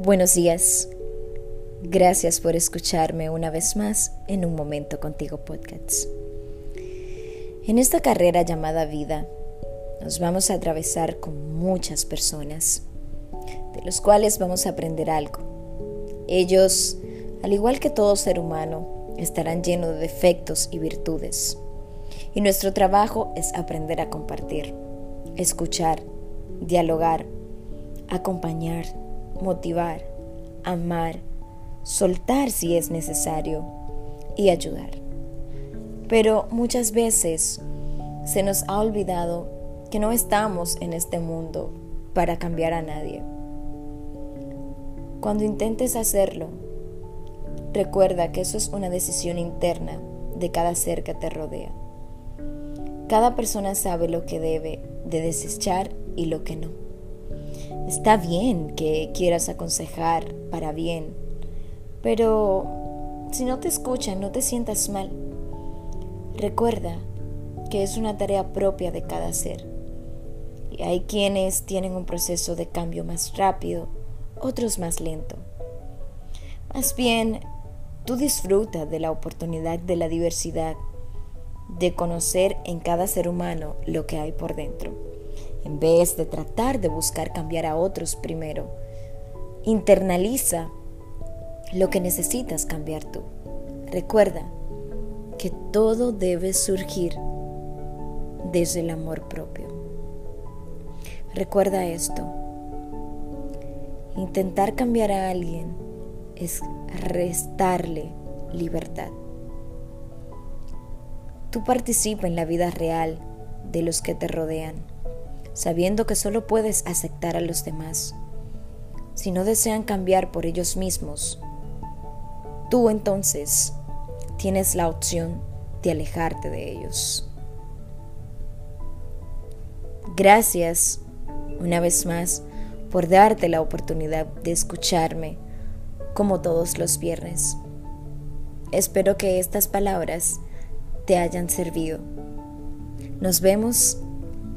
Buenos días. Gracias por escucharme una vez más en Un Momento Contigo Podcast. En esta carrera llamada vida, nos vamos a atravesar con muchas personas, de los cuales vamos a aprender algo. Ellos, al igual que todo ser humano, estarán llenos de defectos y virtudes. Y nuestro trabajo es aprender a compartir, escuchar, dialogar, acompañar motivar, amar, soltar si es necesario y ayudar. Pero muchas veces se nos ha olvidado que no estamos en este mundo para cambiar a nadie. Cuando intentes hacerlo, recuerda que eso es una decisión interna de cada ser que te rodea. Cada persona sabe lo que debe de desechar y lo que no. Está bien que quieras aconsejar para bien, pero si no te escuchan, no te sientas mal. Recuerda que es una tarea propia de cada ser. Y hay quienes tienen un proceso de cambio más rápido, otros más lento. Más bien, tú disfruta de la oportunidad de la diversidad, de conocer en cada ser humano lo que hay por dentro en vez de tratar de buscar cambiar a otros primero. Internaliza lo que necesitas cambiar tú. Recuerda que todo debe surgir desde el amor propio. Recuerda esto. Intentar cambiar a alguien es restarle libertad. Tú participa en la vida real de los que te rodean sabiendo que solo puedes aceptar a los demás. Si no desean cambiar por ellos mismos, tú entonces tienes la opción de alejarte de ellos. Gracias una vez más por darte la oportunidad de escucharme como todos los viernes. Espero que estas palabras te hayan servido. Nos vemos